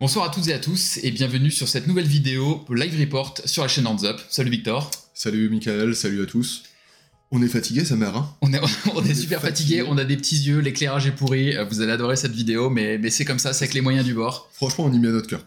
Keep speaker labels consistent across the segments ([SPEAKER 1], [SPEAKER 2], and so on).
[SPEAKER 1] Bonsoir à toutes et à tous et bienvenue sur cette nouvelle vidéo live report sur la chaîne Hands Up. Salut Victor.
[SPEAKER 2] Salut Michael, salut à tous. On est fatigué, sa mère, hein?
[SPEAKER 1] On est, on est super fatigué, on a des petits yeux, l'éclairage est pourri, euh, vous allez adorer cette vidéo, mais, mais c'est comme ça, c'est avec les moyens du bord.
[SPEAKER 2] Franchement, on y met notre cœur.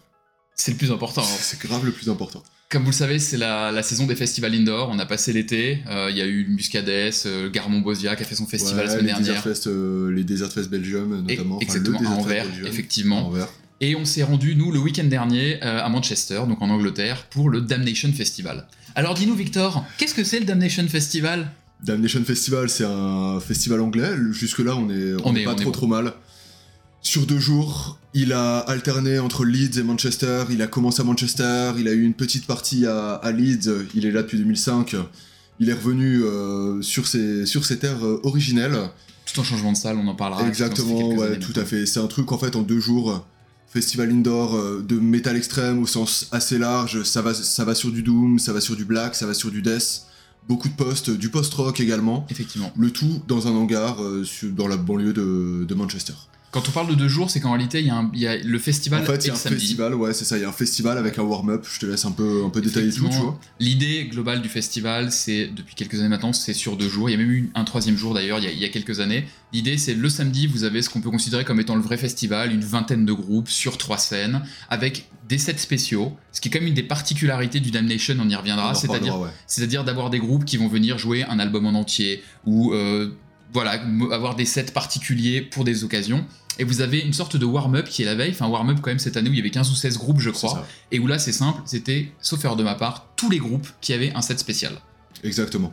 [SPEAKER 1] C'est le plus important. hein.
[SPEAKER 2] C'est grave le plus important.
[SPEAKER 1] Comme vous le savez, c'est la, la saison des festivals indoor, on a passé l'été, euh, il y a eu Muscadès, euh, Garmont-Bosia qui a fait son festival la
[SPEAKER 2] Ouais,
[SPEAKER 1] semaine
[SPEAKER 2] les
[SPEAKER 1] dernière.
[SPEAKER 2] Desert Fest, euh, les Desert Fest Belgium,
[SPEAKER 1] Et-
[SPEAKER 2] notamment. Enfin,
[SPEAKER 1] exactement,
[SPEAKER 2] le
[SPEAKER 1] à Anvers,
[SPEAKER 2] Belgium,
[SPEAKER 1] effectivement.
[SPEAKER 2] à Anvers.
[SPEAKER 1] Et on s'est rendu, nous, le week-end dernier, euh, à Manchester, donc en Angleterre, pour le Damnation Festival. Alors dis-nous, Victor, qu'est-ce que c'est le Damnation Festival?
[SPEAKER 2] Damnation Festival, c'est un festival anglais. Jusque-là, on est, on
[SPEAKER 1] On
[SPEAKER 2] est
[SPEAKER 1] est-
[SPEAKER 2] pas
[SPEAKER 1] on est
[SPEAKER 2] trop
[SPEAKER 1] bon.
[SPEAKER 2] trop mal. Sur deux jours, il a alterné entre Leeds et Manchester. Il a commencé à Manchester. Il a eu une petite partie à, à Leeds. Il est là depuis 2005. Il est revenu euh, sur, ses, sur ses terres euh, originelles.
[SPEAKER 1] Tout en changement de salle, on en parlera.
[SPEAKER 2] Exactement, ouais, tout à fait. C'est un truc en fait en deux jours. Festival indoor euh, de métal extrême au sens assez large. Ça va, ça va sur du doom, ça va sur du black, ça va sur du death. Beaucoup de post, du post-rock également.
[SPEAKER 1] Effectivement.
[SPEAKER 2] Le tout dans un hangar euh, sur- dans la banlieue de, de Manchester.
[SPEAKER 1] Quand on parle de deux jours, c'est qu'en réalité, il y, a un- il y a le festival
[SPEAKER 2] en fait, il y a un
[SPEAKER 1] samedi.
[SPEAKER 2] festival, ouais, c'est ça. Il y a un festival avec un warm-up. Je te laisse un peu, un peu détailler tout, tu
[SPEAKER 1] Effectivement,
[SPEAKER 2] vois.
[SPEAKER 1] L'idée globale du festival, c'est depuis quelques années maintenant, c'est sur deux jours. Il y a même eu un troisième jour d'ailleurs, il, y a- il y a quelques années. L'idée, c'est le samedi, vous avez ce qu'on peut considérer comme étant le vrai festival, une vingtaine de groupes sur trois scènes, avec des sets spéciaux, ce qui est quand même une des particularités du Damnation, on y reviendra,
[SPEAKER 2] ouais.
[SPEAKER 1] c'est-à-dire d'avoir des groupes qui vont venir jouer un album en entier ou euh, voilà avoir des sets particuliers pour des occasions. Et vous avez une sorte de warm-up qui est la veille, enfin warm-up quand même cette année où il y avait 15 ou 16 groupes je crois, et où là c'est simple, c'était, sauf erreur de ma part, tous les groupes qui avaient un set spécial.
[SPEAKER 2] Exactement.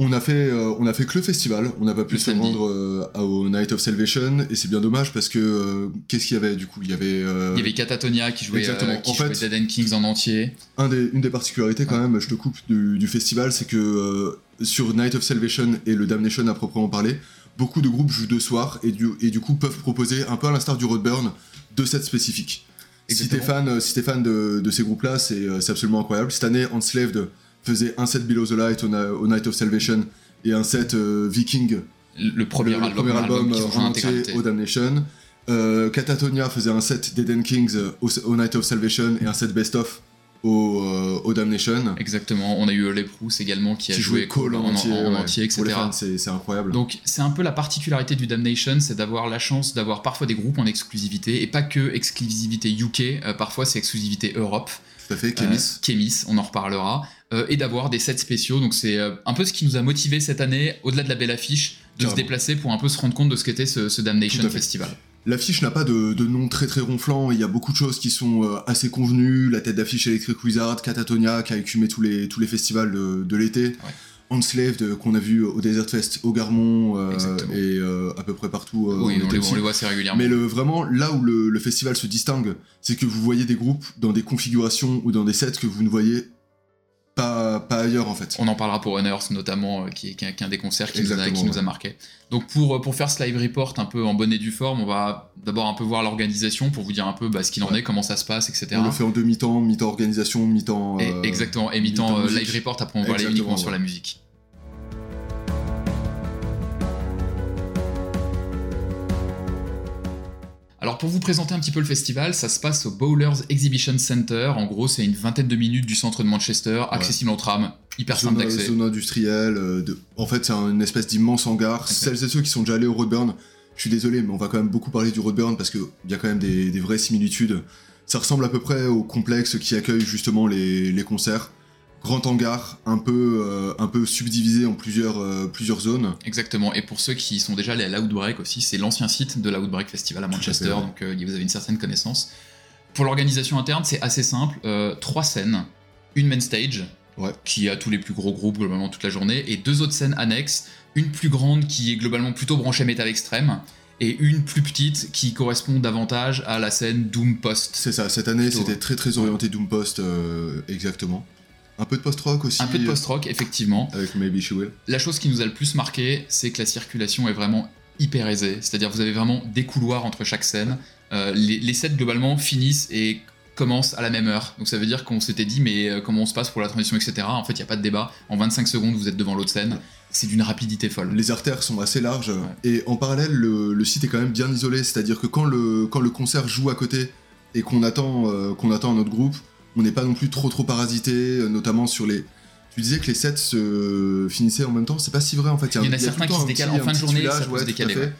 [SPEAKER 2] On a fait, euh, on a fait que le festival. On n'a pas pu
[SPEAKER 1] Le
[SPEAKER 2] se
[SPEAKER 1] samedi.
[SPEAKER 2] rendre euh, au Night of Salvation et c'est bien dommage parce que euh, qu'est-ce qu'il y avait du coup? Il y avait,
[SPEAKER 1] Il y avait Catatonia qui jouait,
[SPEAKER 2] exactement.
[SPEAKER 1] qui
[SPEAKER 2] En
[SPEAKER 1] jouait
[SPEAKER 2] fait-
[SPEAKER 1] Dead End Kings en entier.
[SPEAKER 2] un des- une des particularités quand même. Je te coupe du, du festival, c'est que sur Night of Salvation et le Damnation à proprement parler, beaucoup de groupes jouent deux soirs et du, et du coup peuvent proposer un peu à l'instar du Roadburn deux sets spécifiques. Si t'es
[SPEAKER 1] Exactement.
[SPEAKER 2] fan, si fan de, de ces groupes-là, c'est c'est absolument incroyable. Cette année, Enslaved faisait un set Below the Light au, Night of Salvation et un set euh, Viking
[SPEAKER 1] Le premier
[SPEAKER 2] le, le
[SPEAKER 1] album,
[SPEAKER 2] premier album au Damnation. Euh, Catatonia faisait un set Dead End Kings euh, au, au Night of Salvation et un set Best of au, euh, au Damnation.
[SPEAKER 1] Exactement, on a eu Les Proust également qui a
[SPEAKER 2] qui
[SPEAKER 1] joué
[SPEAKER 2] Call en, entier,
[SPEAKER 1] en
[SPEAKER 2] ouais.
[SPEAKER 1] entier, etc.
[SPEAKER 2] C'est c'est incroyable.
[SPEAKER 1] Donc c'est un peu la particularité du Damnation, c'est d'avoir la chance d'avoir parfois des groupes en exclusivité, et pas que exclusivité UK, euh, parfois c'est exclusivité Europe,
[SPEAKER 2] Tout à fait,
[SPEAKER 1] euh,
[SPEAKER 2] Kémis.
[SPEAKER 1] Kémis, on en reparlera, euh, et d'avoir des sets spéciaux, donc c'est euh, un peu ce qui nous a motivé cette année, au-delà de la belle affiche, de se déplacer pour un peu se rendre compte de ce qu'était ce, ce Damnation. Festival.
[SPEAKER 2] L'affiche n'a pas de, de nom très très ronflant, il y a beaucoup de choses qui sont assez convenues. La tête d'affiche Electric Wizard, Catatonia qui a écumé tous les, tous les festivals de, de l'été. Enslaved qu'on a vu au Desert Fest, au Garmont euh, et euh, à peu près partout. euh,
[SPEAKER 1] oui, on les, on les voit assez régulièrement.
[SPEAKER 2] Mais le, vraiment, là où le, le festival se distingue, c'est que vous voyez des groupes dans des configurations ou dans des sets que vous ne voyez pas, pas ailleurs en fait.
[SPEAKER 1] On en parlera pour Runners notamment, euh, qui, est, qui un des concerts qui, nous a, qui nous a
[SPEAKER 2] ouais.
[SPEAKER 1] marqué. Donc pour, euh, pour faire ce live report un peu en bonne et due forme, on va d'abord un peu voir l'organisation pour vous dire un peu bah, ce qu'il en
[SPEAKER 2] Ouais.
[SPEAKER 1] est, comment ça se passe, etc.
[SPEAKER 2] On le fait en demi-temps, mi-temps organisation, mi-temps. Euh,
[SPEAKER 1] exactement, et mi-temps
[SPEAKER 2] mi-temps
[SPEAKER 1] live report, après on va aller uniquement
[SPEAKER 2] ouais.
[SPEAKER 1] sur la musique. Alors pour vous présenter un petit peu le festival, ça se passe au Bowlers Exhibition Center. En gros, c'est une vingtaine de minutes du centre de Manchester, accessible en tram, hyper simple d'accès.
[SPEAKER 2] zone industrielle. euh, de... En fait, c'est une espèce d'immense hangar. Celles et ceux qui sont déjà allés au Roadburn, je suis désolé, mais on va quand même beaucoup parler du Roadburn parce qu'il y a quand même des, des vraies similitudes. Ça ressemble à peu près au complexe qui accueille justement les, les concerts. Grand hangar, un peu, euh, un peu subdivisé en plusieurs, euh, plusieurs zones.
[SPEAKER 1] Exactement. Et pour ceux qui sont déjà allés à l'Outbreak aussi, c'est l'ancien site de l'Outbreak Festival à Manchester, donc euh, vous avez une certaine connaissance. Pour l'organisation interne, c'est assez simple. trois scènes, une main stage,
[SPEAKER 2] Ouais.
[SPEAKER 1] qui a tous les plus gros groupes globalement toute la journée, et deux autres scènes annexes, une plus grande qui est globalement plutôt branchée métal extrême, et une plus petite qui correspond davantage à la scène Doom Post.
[SPEAKER 2] C'est ça, cette année c'était très très orienté Doom Post, euh, exactement. Un peu de post-rock aussi.
[SPEAKER 1] Un peu de post-rock, effectivement.
[SPEAKER 2] Avec Maybe She Will.
[SPEAKER 1] La chose qui nous a le plus marqué, c'est que la circulation est vraiment hyper aisée. C'est-à-dire vous avez vraiment des couloirs entre chaque scène. Euh, les, les sets globalement finissent et commencent à la même heure. Donc ça veut dire qu'on s'était dit mais euh, comment on se passe pour la transition, etc. En fait, il n'y a pas de débat. En 25 secondes, vous êtes devant l'autre scène. C'est d'une rapidité folle.
[SPEAKER 2] Les artères sont assez larges et en parallèle, le, le site est quand même bien isolé. C'est-à-dire que quand le, quand le concert joue à côté et qu'on attend, euh, qu'on attend à notre groupe, on n'est pas non plus trop trop parasité, euh, notamment sur les. Tu disais que les sets se finissaient en même temps, c'est pas si vrai en fait.
[SPEAKER 1] Il y en a certains qui se décalent
[SPEAKER 2] petit-
[SPEAKER 1] en fin de journée, ça peut
[SPEAKER 2] ouais,
[SPEAKER 1] se décaler, ouais.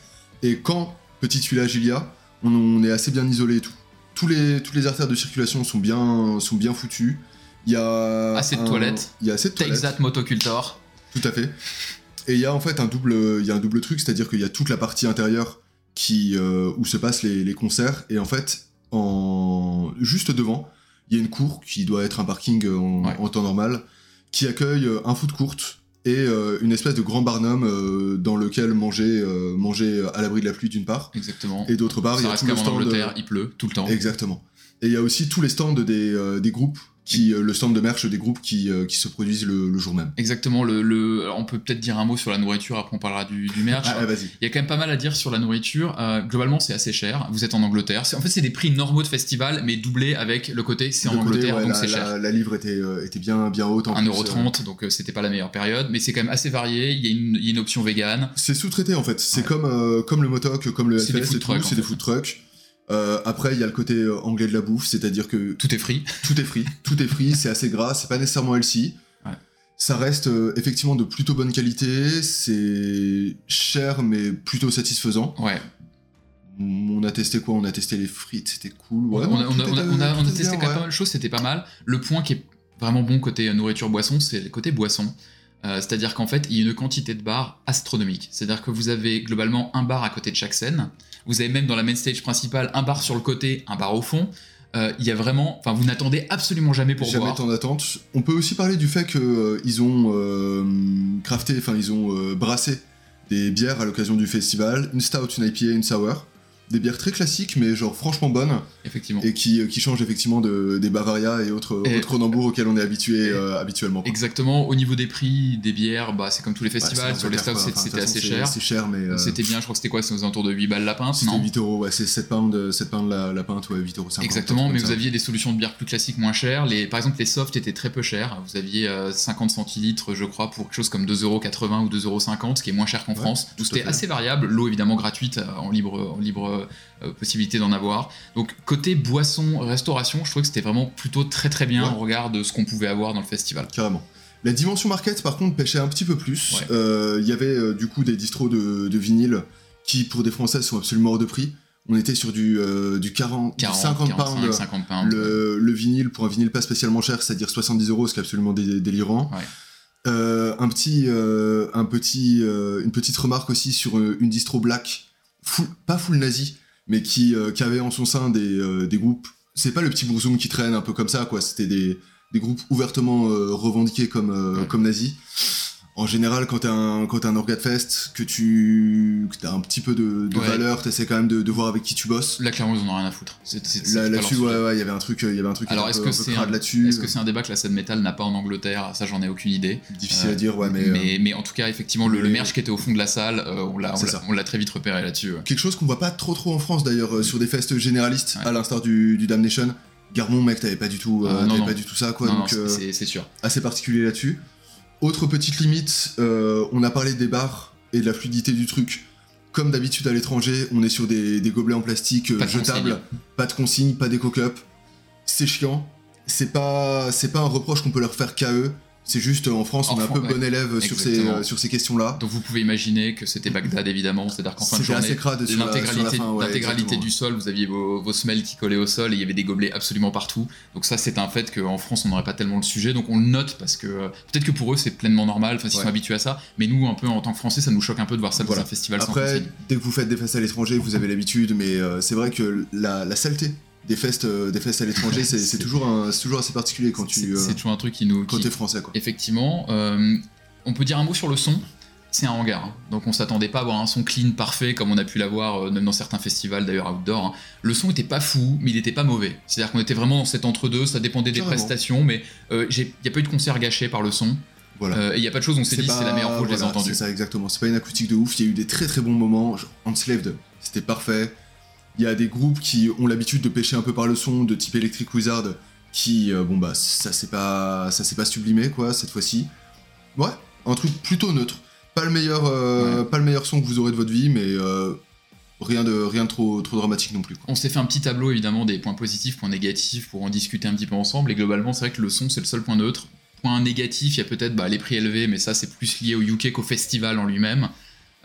[SPEAKER 2] Et quand petit tuilage il y a, on, on est assez bien isolé et tout. Tous les, toutes les artères de circulation sont bien, sont bien foutues. Il y a
[SPEAKER 1] Assez de
[SPEAKER 2] un-
[SPEAKER 1] toilettes.
[SPEAKER 2] Il y a assez de
[SPEAKER 1] Take
[SPEAKER 2] toilettes.
[SPEAKER 1] that motocultor.
[SPEAKER 2] Tout à fait. Et il y a en fait un double, il y a un double truc, c'est-à-dire qu'il y a toute la partie intérieure qui, euh, où se passent les, les concerts, et en fait, en juste devant, il y a une cour qui doit être un parking en,
[SPEAKER 1] Ouais.
[SPEAKER 2] en temps normal, qui accueille euh, un foot court et euh, une espèce de grand barnum euh, dans lequel manger, euh, manger à l'abri de la pluie d'une part,
[SPEAKER 1] Exactement.
[SPEAKER 2] et d'autre part, il y a
[SPEAKER 1] reste
[SPEAKER 2] tout le
[SPEAKER 1] en. Angleterre, il pleut tout le temps.
[SPEAKER 2] Exactement. Et il y a aussi tous les stands des, euh, des groupes, qui, euh, le stand de merch des groupes qui, euh, qui se produisent le, le jour même.
[SPEAKER 1] Exactement. Le, on peut peut-être dire un mot sur la nourriture, après on parlera du, du merch.
[SPEAKER 2] Ah, ah, vas-y.
[SPEAKER 1] Il y a quand même pas mal à dire sur la nourriture. Euh, globalement, c'est assez cher. Vous êtes en Angleterre. En fait, c'est des prix normaux de festival, mais doublés avec le côté c'est en
[SPEAKER 2] côté,
[SPEAKER 1] Angleterre,
[SPEAKER 2] ouais,
[SPEAKER 1] donc c'est cher.
[SPEAKER 2] la- la livre était, euh, était bien, bien haute. en plus, euh,
[SPEAKER 1] 1,30€, donc c'était pas la meilleure période, mais c'est quand même assez varié. Il y a une, il y a une option vegan.
[SPEAKER 2] C'est sous-traité en fait. C'est
[SPEAKER 1] Ouais.
[SPEAKER 2] comme, comme le motoc, comme le
[SPEAKER 1] C'est des trucks,
[SPEAKER 2] c'est food trucks. Euh, après, il y a le côté euh, anglais de la bouffe, c'est-à-dire que
[SPEAKER 1] Tout est free.
[SPEAKER 2] tout est free, tout est free, c'est assez gras, c'est pas nécessairement healthy.
[SPEAKER 1] Ouais.
[SPEAKER 2] Ça reste euh, effectivement de plutôt bonne qualité, c'est cher mais plutôt satisfaisant.
[SPEAKER 1] Ouais.
[SPEAKER 2] On a testé quoi? On a testé les frites, c'était cool. Ouais,
[SPEAKER 1] on, a,
[SPEAKER 2] non,
[SPEAKER 1] on a-
[SPEAKER 2] tout
[SPEAKER 1] on a-
[SPEAKER 2] était-
[SPEAKER 1] on a- on a
[SPEAKER 2] tout était
[SPEAKER 1] testé
[SPEAKER 2] bien,
[SPEAKER 1] quand même
[SPEAKER 2] ouais.
[SPEAKER 1] pas mal de choses, c'était pas mal. Le point qui est vraiment bon côté euh, nourriture-boisson, c'est le côté boisson. Euh, C'est-à-dire qu'en fait, il y a une quantité de bars astronomique. C'est-à-dire que vous avez globalement un bar à côté de chaque scène. Vous avez même dans la main stage principale un bar sur le côté, un bar au fond. Euh, Il y a vraiment, enfin, vous n'attendez absolument jamais pour
[SPEAKER 2] Jamais
[SPEAKER 1] boire.
[SPEAKER 2] tant d'attente. On peut aussi parler du fait que euh, ils ont crafté, enfin ils ont brassé des bières à l'occasion du festival, une stout, une IPA, une sour, des bières très classiques mais genre franchement bonnes
[SPEAKER 1] Effectivement.
[SPEAKER 2] et qui, qui changent effectivement de, des Bavaria et autres,
[SPEAKER 1] Et-
[SPEAKER 2] autres auxquels on est habitué euh, habituellement. quoi.
[SPEAKER 1] Exactement. Au niveau des prix des bières, bah, c'est comme tous les festivals. sur les
[SPEAKER 2] quoi.
[SPEAKER 1] c'était assez cher.
[SPEAKER 2] Mais... euh,
[SPEAKER 1] C'était bien, je crois que c'était quoi C'était aux alentours de 8 balles la pinte,
[SPEAKER 2] C'était
[SPEAKER 1] non
[SPEAKER 2] 8 euros, ouais, c'est 7 pounds, 7 pounds la, la pinte, ouais, 8 euros.
[SPEAKER 1] Exactement, mais vous aviez des solutions de bière plus classiques moins chères. Les, par exemple, les softs étaient très peu chers. Vous aviez euh, 50 centilitres, je crois, pour quelque chose comme 2,80€ ou 2,50€, ce qui est moins cher qu'en
[SPEAKER 2] Ouais,
[SPEAKER 1] France.
[SPEAKER 2] tout
[SPEAKER 1] Donc c'était assez variable. L'eau, évidemment, gratuite, euh, en libre, en libre possibilité d'en avoir. Donc, côté boisson, restauration, je trouvais que c'était vraiment plutôt très très bien
[SPEAKER 2] Ouais.
[SPEAKER 1] au regard de ce qu'on pouvait avoir dans le festival.
[SPEAKER 2] Carrément. La dimension market, par contre, pêchait un petit peu plus.
[SPEAKER 1] Ouais.
[SPEAKER 2] Euh, Il y avait euh, du coup des distros de, de vinyle qui, pour des Français, sont absolument hors de prix. On était sur du, euh, du 40, du
[SPEAKER 1] 40,
[SPEAKER 2] 50
[SPEAKER 1] 45,
[SPEAKER 2] pounds.
[SPEAKER 1] 50 pounds.
[SPEAKER 2] Le, le vinyle, pour un vinyle pas spécialement cher, c'est-à-dire 70 euros, ce qui est absolument dé- délirant.
[SPEAKER 1] Ouais.
[SPEAKER 2] Euh, un petit, euh, un petit, euh, une petite remarque aussi sur euh, une distro black, full- pas full nazi, mais qui, euh, qui avait en son sein des, euh, des groupes. C'est pas le petit bourzoum qui traîne un peu comme ça, quoi. C'était des, des groupes ouvertement euh, revendiqués comme, euh,
[SPEAKER 1] Ouais.
[SPEAKER 2] comme nazis. En général, quand t'as un, quand un Orgat Fest, que tu que t'as un petit peu de, de
[SPEAKER 1] Ouais.
[SPEAKER 2] valeur, t'essaies quand même de, de voir avec qui tu bosses.
[SPEAKER 1] Là, clairement, ils en ont rien à foutre.
[SPEAKER 2] Là, là-dessus,
[SPEAKER 1] sujet.
[SPEAKER 2] ouais, ouais, il y avait un truc, euh, il y avait un truc qui
[SPEAKER 1] Alors,
[SPEAKER 2] était
[SPEAKER 1] est-ce que c'est un,
[SPEAKER 2] là-dessus.
[SPEAKER 1] est-ce que c'est un débat que la scène métal n'a pas en Angleterre? Ça, j'en ai aucune idée.
[SPEAKER 2] Difficile
[SPEAKER 1] Euh,
[SPEAKER 2] à dire, ouais, mais, euh,
[SPEAKER 1] mais, en tout cas, effectivement, le, le merch qui était au fond de la salle, euh, on l'a- on très vite repéré là-dessus. ouais.
[SPEAKER 2] Quelque chose qu'on voit pas trop trop en France d'ailleurs euh, sur des fests généralistes, à l'instar du, du Damnation. Garmon, mec, t'avais pas du tout, euh,
[SPEAKER 1] Euh, non, non.
[SPEAKER 2] pas du tout ça, quoi.
[SPEAKER 1] non,
[SPEAKER 2] donc euh,
[SPEAKER 1] c'est sûr.
[SPEAKER 2] assez particulier là-dessus. Autre petite limite, euh, on a parlé des bars et de la fluidité du truc. Comme d'habitude à l'étranger, on est sur des, des gobelets en plastique
[SPEAKER 1] Pas de
[SPEAKER 2] jetables,
[SPEAKER 1] consigne.
[SPEAKER 2] pas de consigne, pas d'éco-cup. C'est chiant. C'est pas, c'est pas un reproche qu'on peut leur faire qu'à eux. C'est juste euh, en France,
[SPEAKER 1] En
[SPEAKER 2] on est un peu
[SPEAKER 1] ouais.
[SPEAKER 2] bon élève sur ces,
[SPEAKER 1] Exactement.
[SPEAKER 2] euh, sur ces questions-là.
[SPEAKER 1] Donc vous pouvez imaginer que c'était Bagdad évidemment, c'est-à-dire qu'en fin de journée, l'intégralité
[SPEAKER 2] ouais,
[SPEAKER 1] du sol, vous aviez vos, vos semelles qui collaient au sol et il y avait des gobelets absolument partout. Donc ça c'est un fait qu'en France on n'aurait pas tellement le sujet, donc on le note parce que euh, peut-être que pour eux c'est pleinement normal, enfin s'ils
[SPEAKER 2] Ouais.
[SPEAKER 1] sont habitués à ça, mais nous un peu en tant que Français ça nous choque un peu de voir ça
[SPEAKER 2] Voilà.
[SPEAKER 1] dans un festival sans
[SPEAKER 2] Après,
[SPEAKER 1] consigne.
[SPEAKER 2] dès que vous faites des festes à l'étranger, vous avez l'habitude, mais euh, c'est vrai que la, la saleté des festes, euh, des festes à l'étranger, c'est toujours, un- c'est toujours assez particulier quand tu euh,
[SPEAKER 1] c'est toujours un truc qui nous...
[SPEAKER 2] quand
[SPEAKER 1] qui-
[SPEAKER 2] t'es français, quoi.
[SPEAKER 1] Effectivement, euh, on peut dire un mot sur le son. C'est un hangar, hein. donc on s'attendait pas à avoir un son clean parfait comme on a pu l'avoir euh, même dans certains festivals d'ailleurs outdoor. hein. Le son était pas fou, mais il était pas mauvais. C'est-à-dire qu'on était vraiment dans cet entre-deux, ça dépendait des
[SPEAKER 2] Carrément.
[SPEAKER 1] prestations, mais il n'y a pas eu de concert gâché par le son.
[SPEAKER 2] Voilà.
[SPEAKER 1] Euh, et il n'y a pas de chose où on s'est dit c'est la meilleure fois que je les ai
[SPEAKER 2] voilà,
[SPEAKER 1] entendus.
[SPEAKER 2] C'est ça, exactement. C'est pas une acoustique de ouf. Il y a eu des très très bons moments. Genre, Enslaved, c'était parfait. Il y a des groupes qui ont l'habitude de pêcher un peu par le son, de type Electric Wizard, qui, euh, bon bah, ça s'est pas, ça s'est pas sublimé quoi cette fois-ci. Ouais, un truc plutôt neutre. Pas le meilleur, euh, pas le meilleur son que vous aurez de votre vie, mais euh, rien de, rien de trop, trop dramatique non plus.
[SPEAKER 1] On s'est fait un petit tableau évidemment des points positifs, points négatifs pour en discuter un petit peu ensemble. Et globalement, c'est vrai que le son, c'est le seul point neutre. Point négatif, il y a peut-être bah, les prix élevés, mais ça, c'est plus lié au UK qu'au festival en lui-même.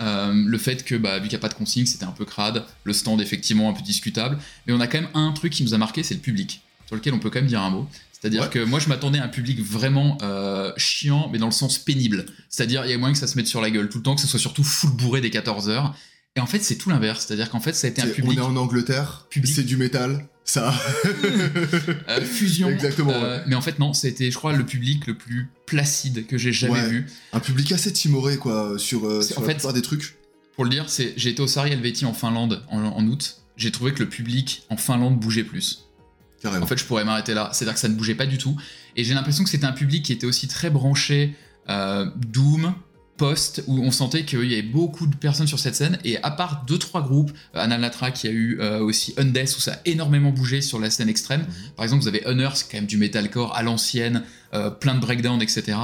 [SPEAKER 1] Euh, le fait que, bah, vu qu'il n'y a pas de consigne, c'était un peu crade. Le stand, effectivement, un peu discutable. Mais on a quand même un truc qui nous a marqué, c'est le public, sur lequel on peut quand même dire un mot. C'est-à-dire que moi, je m'attendais à un public vraiment euh, chiant, mais dans le sens pénible. C'est-à-dire, il y a moyen que ça se mette sur la gueule tout le temps, que ce soit surtout full bourré des 14 heures. Et en fait, c'est tout l'inverse. C'est-à-dire qu'en fait, ça a été un public.
[SPEAKER 2] On est en Angleterre, c'est du métal, ça.
[SPEAKER 1] euh, fusion.
[SPEAKER 2] Exactement.
[SPEAKER 1] Euh, mais en fait, non, c'était, je crois, le public le plus placide que j'ai jamais vu.
[SPEAKER 2] Un public assez timoré, quoi, sur, euh, sur en la fait, des trucs.
[SPEAKER 1] Pour le dire, c'est, j'ai été au Sari Helveti en Finlande en, en août. J'ai trouvé que le public en Finlande bougeait plus. En fait, je pourrais m'arrêter là. C'est-à-dire que ça ne bougeait pas du tout. Et j'ai l'impression que c'était un public qui était aussi très branché Doom, Post, où on sentait qu'il y avait beaucoup de personnes sur cette scène. Et à part deux trois groupes, euh, Analatra qui a eu euh, aussi Undeath, où ça a énormément bougé sur la scène extrême. Mhm. Par exemple, vous avez c'est quand même du metalcore à l'ancienne, plein de breakdown, etc.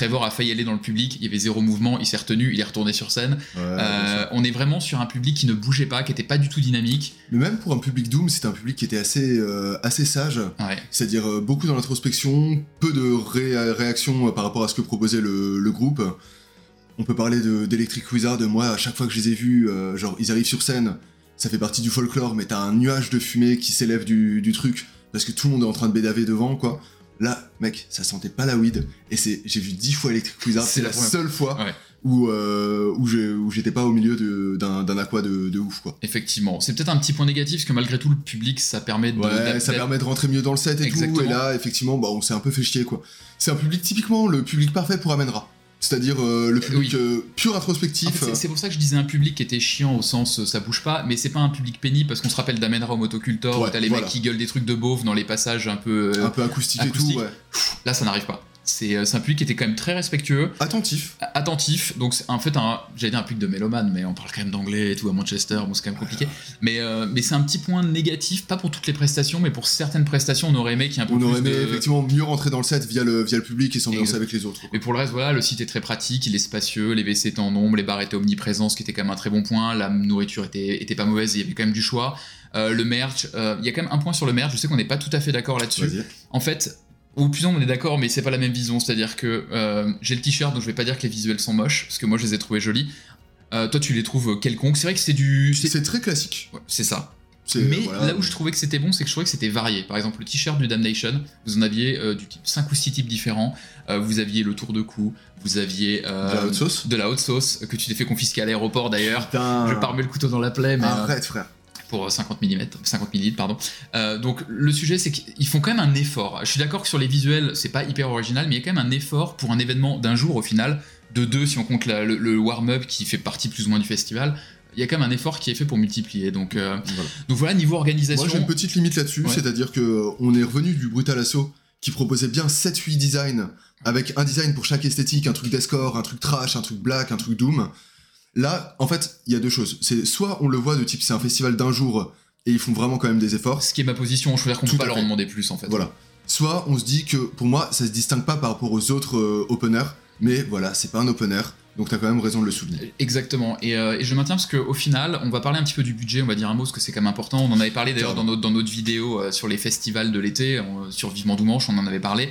[SPEAKER 1] Trevor a failli aller dans le public, il y avait zéro mouvement, il s'est retenu, il est retourné sur scène. Euh, on est vraiment sur un public qui ne bougeait pas, qui n'était pas du tout dynamique.
[SPEAKER 2] Mais même pour un public Doom, c'était un public qui était assez, euh, assez sage, c'est-à-dire euh, beaucoup dans l'introspection, peu de réactions par rapport à ce que proposait le, groupe. On peut parler d'Electric Wizard, moi à chaque fois que je les ai vus, genre ils arrivent sur scène, ça fait partie du folklore, mais t'as un nuage de fumée qui s'élève du, du truc, parce que tout le monde est en train de bédaver devant, quoi. Là, mec, ça sentait pas la weed. Et c'est, j'ai vu dix fois Electric Wizard. C'est la seule fois où, euh, où, j'étais pas au milieu d'un, aqua de, ouf, quoi.
[SPEAKER 1] Effectivement. C'est peut-être un petit point négatif, parce que malgré tout, le public, ça permet de.
[SPEAKER 2] Ouais, ça permet de rentrer mieux dans le set et tout. Et là, effectivement, bah, on s'est un peu fait chier, quoi. C'est un public, typiquement, le public parfait pour Amenra. C'est-à-dire euh, le public euh, pur introspectif.
[SPEAKER 1] c'est pour ça que je disais un public qui était chiant au sens ça bouge pas, mais c'est pas un public pénible parce qu'on se rappelle d'Amenra au motocultor où t'as les mecs qui gueulent des trucs de beauf dans les passages un peu.
[SPEAKER 2] un peu acoustiques et tout, ouais.
[SPEAKER 1] Là, ça n'arrive pas. Euh, c'est un public qui était quand même très respectueux.
[SPEAKER 2] Attentif.
[SPEAKER 1] Attentif. Donc, en fait, j'allais dire un public de mélomane, mais on parle quand même d'anglais et tout à Manchester, bon, c'est quand même compliqué. Mais, euh, mais c'est un petit point négatif, pas pour toutes les prestations, mais pour certaines prestations, on aurait aimé qu'il y ait un peu
[SPEAKER 2] on
[SPEAKER 1] plus.
[SPEAKER 2] aurait aimé effectivement mieux rentrer dans le set via le, via le public et s'ambiancer avec les autres.
[SPEAKER 1] Mais pour le reste, voilà, le site est très pratique, il est spacieux, les WC étaient en nombre, les bars étaient omniprésents, ce qui était quand même un très bon point. La nourriture était, était pas mauvaise, il y avait quand même du choix. Euh, le merch, il y a quand même un point sur le merch, je sais qu'on n'est pas tout à fait d'accord là-dessus. En fait, ou plus on est d'accord, mais c'est pas la même vision. C'est-à-dire que euh, j'ai le t-shirt, donc je vais pas dire que les visuels sont moches, parce que moi je les ai trouvés jolis. Euh, toi, tu les trouves quelconques. C'est vrai que c'est du.
[SPEAKER 2] C'est très classique.
[SPEAKER 1] c'est ça. Mais là où je trouvais que c'était bon, c'est que je trouvais que c'était varié. Par exemple, le t-shirt du Damnation, vous en aviez euh, du type 5 ou 6 types différents. vous aviez le tour de cou, vous aviez.
[SPEAKER 2] de la haute sauce
[SPEAKER 1] De la haute sauce, que tu t'es fait confisquer à l'aéroport d'ailleurs. Je parmais le couteau dans la plaie, mais.
[SPEAKER 2] Arrête, frère
[SPEAKER 1] pour 50 mm, 50 ml, pardon. Euh, donc le sujet, c'est qu'ils font quand même un effort. Je suis d'accord que sur les visuels, c'est pas hyper original, mais il y a quand même un effort pour un événement d'un jour au final, de deux si on compte le, warm-up qui fait partie plus ou moins du festival. Il y a quand même un effort qui est fait pour multiplier. Donc, euh, voilà. donc voilà, niveau organisation.
[SPEAKER 2] Moi j'ai une petite limite là-dessus, c'est-à-dire que on est revenu du Brutal Assault qui proposait bien 7-8 designs avec un design pour chaque esthétique, un truc d'escore, un truc trash, un truc black, un truc doom. Là, en fait, il y a deux choses. C'est soit on le voit de type c'est un festival d'un jour et ils font vraiment quand même des efforts.
[SPEAKER 1] Ce qui est ma position, je veux dire qu'on peut pas leur en demander plus en fait.
[SPEAKER 2] Voilà. Soit on se dit que pour moi ça se distingue pas par rapport aux autres euh, openers, mais voilà, c'est pas un opener. Donc t'as quand même raison de le souligner.
[SPEAKER 1] Exactement. Et, euh, et je maintiens parce qu'au final, on va parler un petit peu du budget, on va dire un mot parce que c'est quand même important. On en avait parlé d'ailleurs dans notre, dans notre vidéo euh, sur les festivals de l'été, sur Vivement Doumanche, on en avait parlé.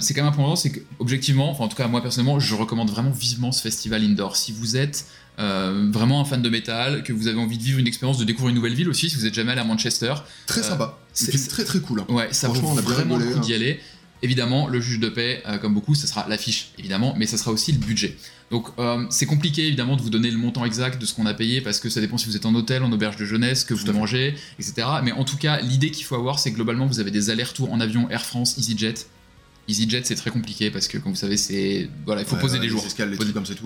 [SPEAKER 1] c'est quand même important, c'est que objectivement, enfin en tout cas moi personnellement, je recommande vraiment vivement ce festival indoor. Si vous êtes euh, vraiment un fan de métal, que vous avez envie de vivre une expérience, de découvrir une nouvelle ville aussi, si vous êtes jamais allé à Manchester.
[SPEAKER 2] Très euh, sympa. C'est très très cool. Hein.
[SPEAKER 1] Ouais, ça vaut vraiment le coup d'y hein. aller. Évidemment, le juge de paix, euh, comme beaucoup, ça sera l'affiche, évidemment, mais ça sera aussi le budget. Donc c'est compliqué évidemment de vous donner le montant exact de ce qu'on a payé parce que ça dépend si vous êtes en hôtel, en auberge de jeunesse, que vous mangez, etc. Mais en tout cas, l'idée qu'il faut avoir, c'est que globalement vous avez des allers-retours en avion Air France, EasyJet, EasyJet, c'est très compliqué parce que, comme vous savez, c'est voilà, il faut poser des jours.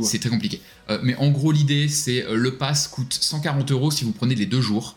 [SPEAKER 1] C'est très compliqué. Euh, mais en gros, l'idée, c'est euh, le pass coûte 140 euros si vous prenez les deux jours.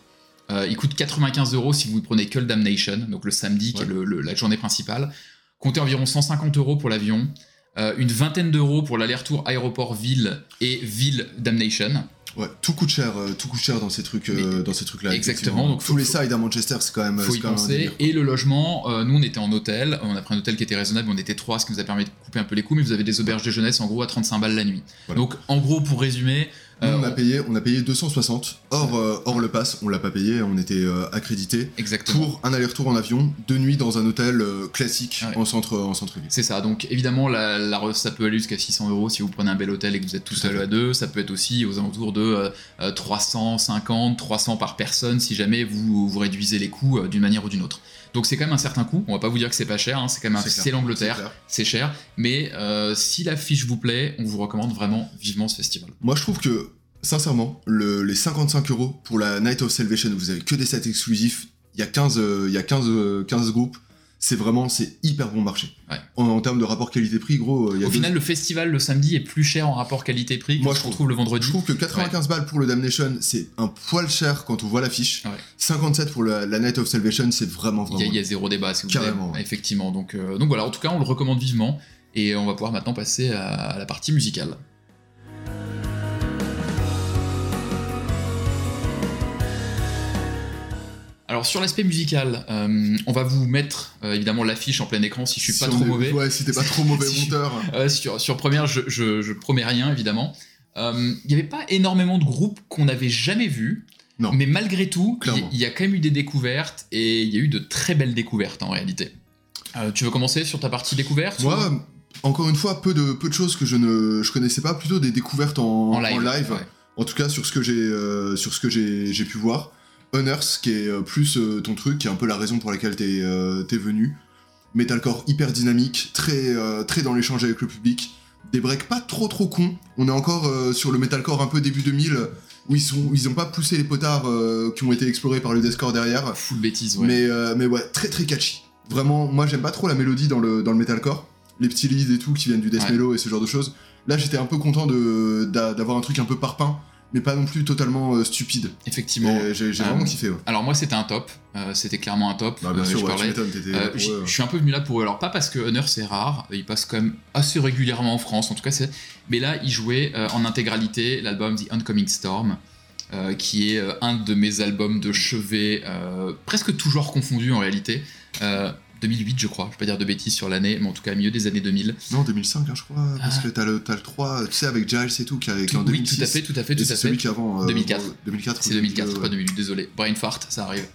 [SPEAKER 1] Euh, il coûte 95 euros si vous prenez que le Damnation, donc le samedi, qui est la journée principale. Comptez environ 150 euros pour l'avion, une vingtaine d'euros pour l'aller-retour aéroport-ville et ville Damnation.
[SPEAKER 2] Ouais, tout coûte cher, euh, tout coûte cher dans ces trucs, euh, dans ces trucs-là.
[SPEAKER 1] Exactement.
[SPEAKER 2] Donc tous les sides à Manchester, c'est quand même.
[SPEAKER 1] Faut y penser. et le logement, euh, nous on était en hôtel, on a pris un hôtel qui était raisonnable, on était trois, ce qui nous a permis de couper un peu les coûts, mais vous avez des auberges de jeunesse en gros à 35 balles la nuit. Donc en gros, pour résumer, Euh,
[SPEAKER 2] on, a payé, on a payé 260 hors, euh, hors le pass, on l'a pas payé, on était euh, accrédité
[SPEAKER 1] Exactement.
[SPEAKER 2] pour un aller-retour en avion, deux nuits dans un hôtel euh, classique
[SPEAKER 1] Ouais.
[SPEAKER 2] en centre en centre-ville.
[SPEAKER 1] C'est ça, donc évidemment, la, ça peut aller jusqu'à 600 euros si vous prenez un bel hôtel et que vous êtes tout seul à deux. Ça peut être aussi aux alentours de euh, euh, 350, 300 par personne si jamais vous, vous réduisez les coûts d'une manière ou d'une autre. Donc c'est quand même un certain coût, on va pas vous dire que c'est pas cher, hein, c'est quand même un-
[SPEAKER 2] C'est
[SPEAKER 1] l'Angleterre,
[SPEAKER 2] c'est
[SPEAKER 1] cher, mais euh, si la fiche vous plaît, on vous recommande vraiment vivement ce festival.
[SPEAKER 2] Moi, je trouve que, sincèrement, le- les 55 euros pour la Night of Salvation, vous avez que des sets exclusifs, il y a 15, euh, y a 15, euh, 15 groupes, c'est vraiment, c'est hyper bon marché.
[SPEAKER 1] Ouais.
[SPEAKER 2] En, en termes de rapport qualité-prix, gros, euh, il y a
[SPEAKER 1] Au
[SPEAKER 2] deux-
[SPEAKER 1] final, le festival le samedi est plus cher en rapport qualité-prix que
[SPEAKER 2] Moi,
[SPEAKER 1] ce
[SPEAKER 2] je
[SPEAKER 1] qu'on
[SPEAKER 2] trouve.
[SPEAKER 1] le vendredi.
[SPEAKER 2] Je trouve que 95 balles pour le Damnation, c'est un poil cher quand on voit l'affiche.
[SPEAKER 1] Ouais.
[SPEAKER 2] 57 pour la, la Night of Salvation, c'est vraiment, vraiment.
[SPEAKER 1] il y a zéro débat, si vous
[SPEAKER 2] Carrément,
[SPEAKER 1] voulez. Effectivement. Donc, euh, donc voilà, en tout cas, on le recommande vivement. Et on va pouvoir maintenant passer à, à la partie musicale. Alors sur l'aspect musical, euh, on va vous mettre euh, évidemment l'affiche en plein écran si je suis
[SPEAKER 2] Si
[SPEAKER 1] pas trop
[SPEAKER 2] est-
[SPEAKER 1] mauvais.
[SPEAKER 2] Ouais, si t'es pas trop mauvais
[SPEAKER 1] Si je-
[SPEAKER 2] monteur.
[SPEAKER 1] Euh, sur, sur première, je, je, je promets rien évidemment. Euh, Il n'y avait pas énormément de groupes qu'on n'avait jamais vus.
[SPEAKER 2] Non.
[SPEAKER 1] Mais malgré tout, il y- a quand même eu des découvertes et il y a eu de très belles découvertes en réalité. Euh, tu veux commencer sur ta partie découverte ou-
[SPEAKER 2] Moi, encore une fois, peu de, peu de choses que je ne je connaissais pas, plutôt des découvertes en,
[SPEAKER 1] en live, ouais.
[SPEAKER 2] En tout cas, sur ce que j'ai euh, sur ce que j'ai j'ai pu voir. Unearth, qui est euh, plus euh, ton truc, qui est un peu la raison pour laquelle t'es euh, venu. Metalcore hyper dynamique, très, très dans l'échange avec le public. Des breaks pas trop trop cons. On est encore sur le metalcore un peu début 2000, où ils, sont, où ils ont pas poussé les potards euh, qui ont été explorés par le deathcore derrière.
[SPEAKER 1] Full bêtise, ouais.
[SPEAKER 2] Mais, euh, mais ouais, très très catchy. Vraiment, moi j'aime pas trop la mélodie dans le, dans le metalcore. Les petits leads et tout qui viennent du death
[SPEAKER 1] Ouais.
[SPEAKER 2] mellow et ce genre de choses. Là j'étais un peu content de- d'avoir un truc un peu parpaing, mais pas non plus totalement euh, stupide.
[SPEAKER 1] Effectivement.
[SPEAKER 2] J'ai j'ai
[SPEAKER 1] Euh,
[SPEAKER 2] vraiment kiffé. Ouais.
[SPEAKER 1] Alors moi c'était un top, Euh, c'était clairement un top.
[SPEAKER 2] Bah, bien sûr,
[SPEAKER 1] je
[SPEAKER 2] ouais,
[SPEAKER 1] parlais. suis un peu venu là pour eux. Alors pas parce que Honor c'est rare, il passe quand même assez régulièrement en France, en tout cas c'est. Mais là il jouait en intégralité l'album The Oncoming Storm, euh, qui est euh, un de mes albums de chevet, euh, presque toujours confondu en réalité. Euh, 2008 je crois, je vais pas dire de bêtises sur l'année, mais en tout cas milieu des années 2000.
[SPEAKER 2] Non, 2005, hein, je crois, parce
[SPEAKER 1] Ah.
[SPEAKER 2] que t'as le, t'as le 3, tu sais, avec Giles et tout, qui, est- est en
[SPEAKER 1] oui,
[SPEAKER 2] 2006.
[SPEAKER 1] tout à fait, tout à fait, tout
[SPEAKER 2] c'est
[SPEAKER 1] à fait.
[SPEAKER 2] celui qui avant. euh,
[SPEAKER 1] 2004.
[SPEAKER 2] bon, 2004.
[SPEAKER 1] C'est 2004,
[SPEAKER 2] ouais.
[SPEAKER 1] pas 2008, désolé. Brain fart, ça arrive.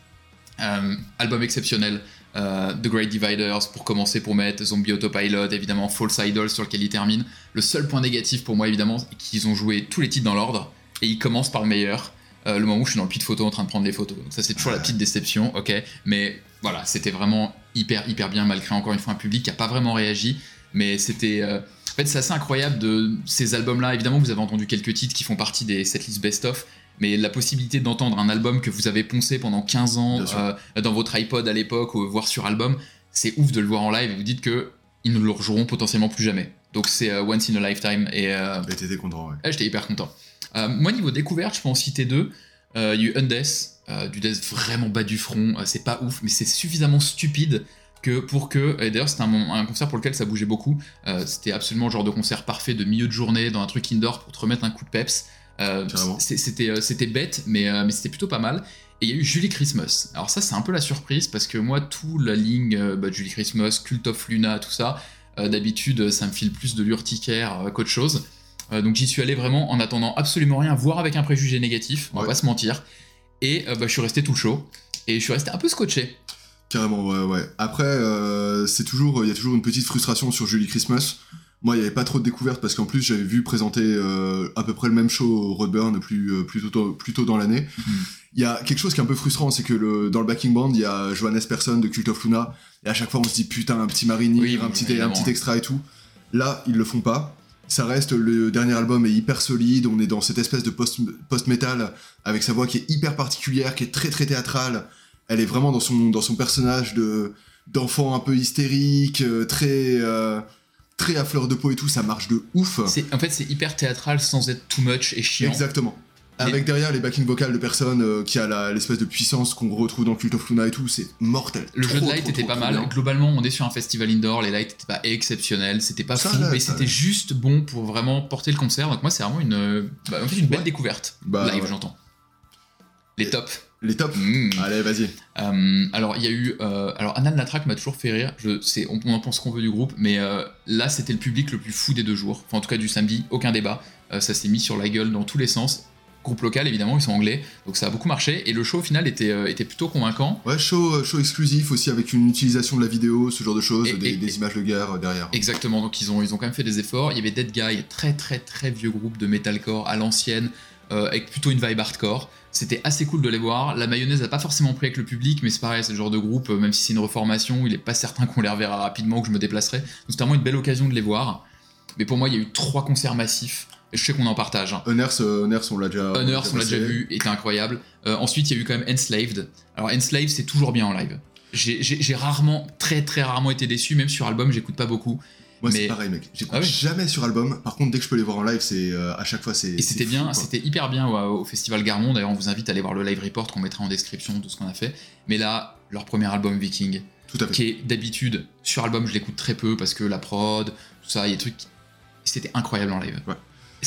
[SPEAKER 1] Euh, album exceptionnel. euh, The Great Dividers pour commencer, pour mettre Zombie Autopilot, évidemment False Idol sur lequel il termine. Le seul point négatif pour moi, évidemment, c'est qu'ils ont joué tous les titres dans l'ordre et ils commencent par le meilleur. euh, le moment où je suis dans le pit photo en train de prendre les photos. Donc ça, c'est toujours la petite déception, ok. Mais voilà, c'était vraiment hyper, hyper bien, malgré encore une fois un public qui a pas vraiment réagi. Mais c'était. euh, En fait, c'est assez incroyable de ces albums-là. Évidemment, vous avez entendu quelques titres qui font partie des setlists best-of. Mais la possibilité d'entendre un album que vous avez poncé pendant 15 ans euh, dans votre iPod à l'époque, ou voire sur album, c'est ouf de le voir en live et vous dites que ils ne le rejoueront potentiellement plus jamais. Donc c'est euh, once in a lifetime et euh,
[SPEAKER 2] Et t'étais content, ouais.
[SPEAKER 1] ah, j'étais hyper content. Moi, niveau découverte, je peux en citer deux. Il y a eu Undeath, euh, du death vraiment bas du front. Euh, c'est pas ouf, mais c'est suffisamment stupide que pour que. Et d'ailleurs, c'était un, concert pour lequel ça bougeait beaucoup. Euh, c'était absolument le genre de concert parfait de milieu de journée dans un truc indoor pour te remettre un coup de peps. Euh, c'était c'était bête, mais, mais c'était plutôt pas mal. Et il y a eu Julie Christmas. Alors ça, c'est un peu la surprise parce que moi, tout la ligne bah, Julie Christmas, Cult of Luna, tout ça, d'habitude, ça me file plus de l'urticaire qu'autre chose. Donc j'y suis allé vraiment en attendant absolument rien, voire avec un préjugé négatif, on va pas se mentir. Et euh, bah, je suis resté tout chaud. Et je suis resté un peu scotché.
[SPEAKER 2] Carrément, ouais, ouais. Après, euh, c'est toujours, il y a toujours une petite frustration sur Julie Christmas. Moi, il n'y avait pas trop de découvertes parce qu'en plus, j'avais vu présenter euh, à peu près le même show au Roadburn plus, euh, plus, tôt, plus tôt dans l'année.
[SPEAKER 1] Mhm.
[SPEAKER 2] Il y a quelque chose qui est un peu frustrant, c'est que le, dans le backing band, il y a Johannes Persson de Cult of Luna, et à chaque fois, on se dit putain, un petit Marinir,
[SPEAKER 1] Oui,
[SPEAKER 2] un, petit, un petit extra et tout. Là, ils le font pas. Ça reste, le dernier album est hyper solide, on est dans cette espèce de post- post-metal avec sa voix qui est hyper particulière, qui est très très théâtrale. Elle est vraiment dans son, dans son personnage de, d'enfant un peu hystérique, euh, très, euh, très à fleur de peau et tout, ça marche de ouf.
[SPEAKER 1] En fait, c'est hyper théâtral sans être too much et chiant.
[SPEAKER 2] Exactement. Avec derrière les backing vocales de personnes euh, qui a l'espèce de puissance qu'on retrouve dans Cult of Luna et tout, c'est mortel.
[SPEAKER 1] Le
[SPEAKER 2] Trop,
[SPEAKER 1] jeu de light
[SPEAKER 2] trop,
[SPEAKER 1] était
[SPEAKER 2] trop,
[SPEAKER 1] pas mal.
[SPEAKER 2] bien.
[SPEAKER 1] Globalement, on est sur un festival indoor. Les lights étaient pas exceptionnels. C'était pas
[SPEAKER 2] Ça,
[SPEAKER 1] fou,
[SPEAKER 2] là,
[SPEAKER 1] mais c'était juste bon pour vraiment porter le concert. Donc moi, c'est vraiment une, euh, bah, en fait, une belle
[SPEAKER 2] Ouais.
[SPEAKER 1] découverte.
[SPEAKER 2] Bah,
[SPEAKER 1] Live,
[SPEAKER 2] ouais.
[SPEAKER 1] j'entends. Les tops.
[SPEAKER 2] Les tops
[SPEAKER 1] Mmh.
[SPEAKER 2] Allez, vas-y.
[SPEAKER 1] Euh, alors, il y a eu. euh, alors, Anal Natrak m'a toujours fait rire. Je, on, on en pense qu'on veut du groupe, mais euh, là, c'était le public le plus fou des deux jours. Enfin, en tout cas, du samedi, aucun débat. Euh, ça s'est mis sur la gueule dans tous les sens. Groupe local, évidemment, ils sont anglais, donc ça a beaucoup marché. Et le show, au final, était, euh, était plutôt convaincant.
[SPEAKER 2] Ouais, show, euh, show exclusif aussi avec une utilisation de la vidéo, ce genre de choses,
[SPEAKER 1] Et-
[SPEAKER 2] des,
[SPEAKER 1] et-
[SPEAKER 2] des images de guerre euh, derrière.
[SPEAKER 1] Exactement, donc ils ont, ils ont quand même fait des efforts. Il y avait Dead Guy, très très très vieux groupe de metalcore à l'ancienne, euh, avec plutôt une vibe hardcore. C'était assez cool de les voir. La mayonnaise n'a pas forcément pris avec le public, mais c'est pareil, c'est le genre de groupe, même si c'est une reformation, il est pas certain qu'on les reverra rapidement, que je me déplacerai. Donc c'était vraiment une belle occasion de les voir. Mais pour moi, il y a eu trois concerts massifs. Je sais qu'on en partage. Hein.
[SPEAKER 2] Unearth, euh, Unearth, on l'a déjà.
[SPEAKER 1] On l'a déjà vu, était incroyable. Euh, ensuite, il y a eu quand même Enslaved. Alors, Enslaved, c'est toujours bien en live. J'ai- rarement, très très rarement été déçu, même sur album, j'écoute pas beaucoup.
[SPEAKER 2] Moi,
[SPEAKER 1] mais-
[SPEAKER 2] c'est pareil, mec. J'écoute
[SPEAKER 1] Ah
[SPEAKER 2] jamais sur album. Par contre, dès que je peux les voir en live, c'est euh, à chaque fois, c'est.
[SPEAKER 1] Et c'était bien, c'était hyper bien au, au Festival Garmont. D'ailleurs, on vous invite à aller voir le live report qu'on mettra en description de ce qu'on a fait. Mais là, leur premier album Viking,
[SPEAKER 2] Tout à fait.
[SPEAKER 1] qui est d'habitude sur album, je l'écoute très peu parce que la prod, tout ça, il y a des trucs. C'était incroyable en live.
[SPEAKER 2] Ouais.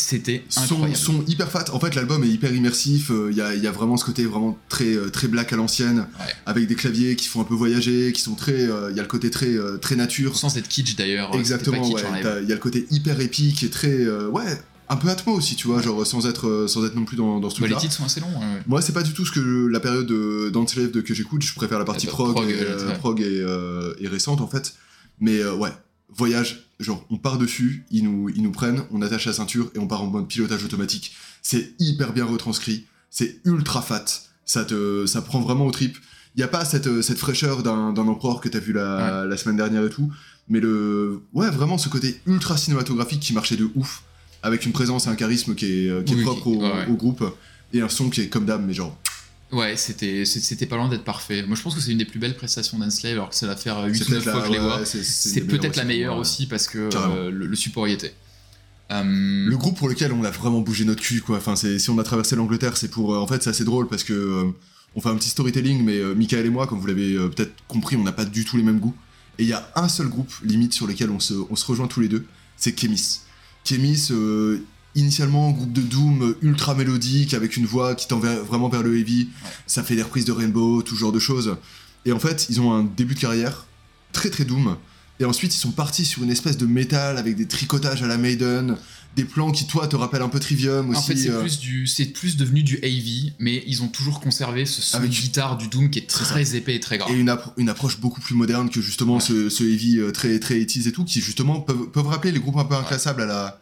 [SPEAKER 1] C'était
[SPEAKER 2] Son,
[SPEAKER 1] incroyable.
[SPEAKER 2] son hyper fat. En fait, l'album est hyper immersif. euh, Il y, a, il y a vraiment ce côté vraiment très, euh, très black à l'ancienne,
[SPEAKER 1] Ouais.
[SPEAKER 2] avec des claviers qui font un peu voyager, qui sont très. euh, Il y a le côté très, très nature.
[SPEAKER 1] Sans être kitsch d'ailleurs.
[SPEAKER 2] Exactement, ouais.
[SPEAKER 1] live.
[SPEAKER 2] T'as- Il y a le côté hyper épique et très. ouais, un peu atmo aussi, tu vois, genre sans être, sans être non plus dans, dans ce
[SPEAKER 1] Bah, les
[SPEAKER 2] truc-là.
[SPEAKER 1] titres sont assez longs. ouais.
[SPEAKER 2] Moi, c'est pas du tout ce que je- la période de- d'Enslaved que j'écoute. Je préfère la partie prog,
[SPEAKER 1] prog,
[SPEAKER 2] et,
[SPEAKER 1] euh,
[SPEAKER 2] prog et, euh, et récente en fait. Mais euh, ouais, voyage, genre on part dessus, ils nous, ils nous prennent, on attache la ceinture et on part en mode pilotage automatique. C'est hyper bien retranscrit, c'est ultra fat, ça te, ça prend vraiment au trip. Il y a pas cette, euh, cette fraîcheur d'un empereur que t'as vu la, la semaine dernière et tout, mais le, ouais, vraiment ce côté ultra cinématographique qui marchait de ouf, avec une présence et un charisme qui est, euh, qui est
[SPEAKER 1] Oui,
[SPEAKER 2] propre au,
[SPEAKER 1] ouais.
[SPEAKER 2] au groupe et un son qui est comme d'hab, mais genre
[SPEAKER 1] Ouais, c'était c'était pas loin d'être parfait. Moi, je pense que c'est une des plus belles prestations d'Enslave, alors que ça va faire 8
[SPEAKER 2] C'est
[SPEAKER 1] ou 9
[SPEAKER 2] peut-être
[SPEAKER 1] fois que je les vois.
[SPEAKER 2] c'est-
[SPEAKER 1] peut-être la meilleure aussi parce que euh, le, le support y était. Euh,
[SPEAKER 2] Le groupe pour lequel on a vraiment bougé notre cul, quoi. Enfin, c'est, si on a traversé l'Angleterre, c'est pour. euh, en fait, c'est assez drôle parce que. euh, on fait un petit storytelling, mais Michael et moi, comme vous l'avez peut-être compris, on n'a pas du tout les mêmes goûts. Et il y a un seul groupe, limite, sur lequel on se, on se rejoint tous les deux, c'est Kémis. Kémis, initialement, groupe de Doom ultra mélodique, avec une voix qui tend vraiment vers le heavy. Ça fait des reprises de Rainbow, tout genre de choses. Et en fait, ils ont un début de carrière très très Doom. Et ensuite, ils sont partis sur une espèce de métal avec des tricotages à la Maiden, des plans qui, toi, te rappellent un peu Trivium aussi.
[SPEAKER 1] en fait, c'est
[SPEAKER 2] euh,
[SPEAKER 1] plus, du- c'est plus devenu du AV, mais ils ont toujours conservé ce son
[SPEAKER 2] Avec-
[SPEAKER 1] guitare du Doom qui est très épais et très grave.
[SPEAKER 2] et une, appro- une approche beaucoup plus moderne que justement
[SPEAKER 1] Ouais.
[SPEAKER 2] ce, ce heavy euh, très très 80s et tout, qui justement peuvent, peuvent rappeler les groupes un peu inclassables à la,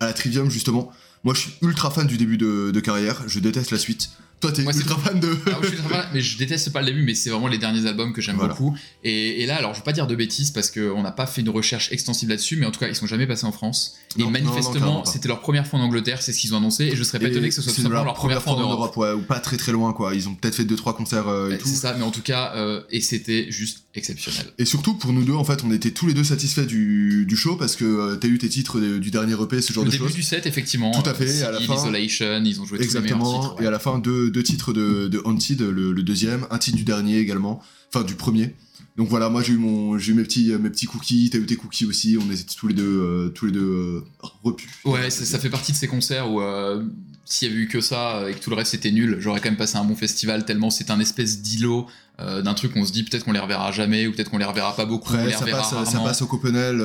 [SPEAKER 2] à la Trivium justement. Moi je suis ultra fan du début de, de carrière, je déteste la suite. Toi t'es
[SPEAKER 1] Moi,
[SPEAKER 2] ultra fan de...
[SPEAKER 1] Ah, je suis fan, mais je déteste pas le début, mais c'est vraiment les derniers albums que j'aime
[SPEAKER 2] Voilà.
[SPEAKER 1] beaucoup. Et, et là, alors je vais pas dire de bêtises parce qu'on n'a pas fait une recherche extensive là-dessus, mais en tout cas, ils sont jamais passés en France.
[SPEAKER 2] Non,
[SPEAKER 1] et manifestement, c'était leur première fois en Angleterre, c'est ce qu'ils ont annoncé, et je serais pas étonné que ce soit tout simplement leur première fois en Europe.
[SPEAKER 2] ouais, ou pas très très loin quoi. Ils ont peut-être fait 2-3 concerts euh, et tout.
[SPEAKER 1] C'est ça, mais en tout cas, euh, et c'était juste exceptionnel.
[SPEAKER 2] Et surtout pour nous deux en fait on était tous les deux satisfaits du, du show parce que euh, t'as eu tes titres du dernier EP, ce genre
[SPEAKER 1] Le
[SPEAKER 2] de
[SPEAKER 1] début
[SPEAKER 2] choses.
[SPEAKER 1] du set, effectivement.
[SPEAKER 2] Tout à fait, à la fin-
[SPEAKER 1] Isolation, ils ont joué tous les titres.
[SPEAKER 2] Et à la fin, deux, deux titres de, de Haunted, le, le deuxième, un titre du dernier également, enfin du premier. Donc voilà, moi j'ai eu mon, j'ai eu mes petits, mes petits cookies, t'as eu tes cookies aussi, on était tous les deux, euh, tous les deux euh, repus.
[SPEAKER 1] Ouais, ça, ça fait partie de ces concerts où euh, s'il y avait eu que ça et que tout le reste était nul, j'aurais quand même passé un bon festival tellement c'est un espèce d'îlot d'un truc on se dit peut-être qu'on les reverra jamais ou peut-être qu'on les reverra pas beaucoup, on
[SPEAKER 2] Après,
[SPEAKER 1] les
[SPEAKER 2] ça
[SPEAKER 1] reverra
[SPEAKER 2] passe, ça
[SPEAKER 1] rarement.
[SPEAKER 2] passe au Copenhague,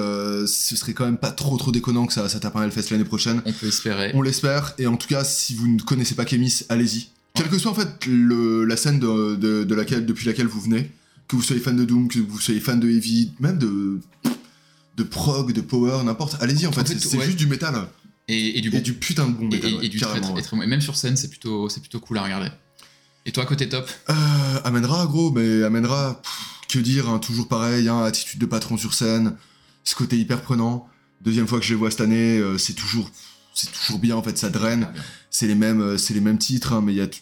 [SPEAKER 2] ce serait quand même pas trop trop déconnant que ça, ça tape un Hellfest l'année prochaine.
[SPEAKER 1] On peut espérer.
[SPEAKER 2] On l'espère, et en tout cas, si vous ne connaissez pas Kémis, allez-y. Quelle que soit en fait le- la scène de, de- de laquelle, depuis laquelle vous venez, que vous soyez fan de Doom, que vous soyez fan de Heavy, même de, de prog, de power, n'importe, allez-y en fait,
[SPEAKER 1] En fait,
[SPEAKER 2] c'est
[SPEAKER 1] ouais.
[SPEAKER 2] juste du métal.
[SPEAKER 1] Et, et du bon.
[SPEAKER 2] Et du putain de bon
[SPEAKER 1] et,
[SPEAKER 2] métal,
[SPEAKER 1] et-
[SPEAKER 2] ouais,
[SPEAKER 1] et du très, très,
[SPEAKER 2] ouais.
[SPEAKER 1] même sur scène, c'est plutôt, plutôt cool à regarder. Et toi, côté top?
[SPEAKER 2] Euh, Amenra, gros, mais pff, que dire, hein, toujours pareil, hein, attitude de patron sur scène, ce côté hyper prenant. Deuxième fois que je les vois cette année, euh, c'est toujours, c'est toujours bien en fait, ça draine. C'est les mêmes, euh, c'est les mêmes titres, hein, mais il y a. t-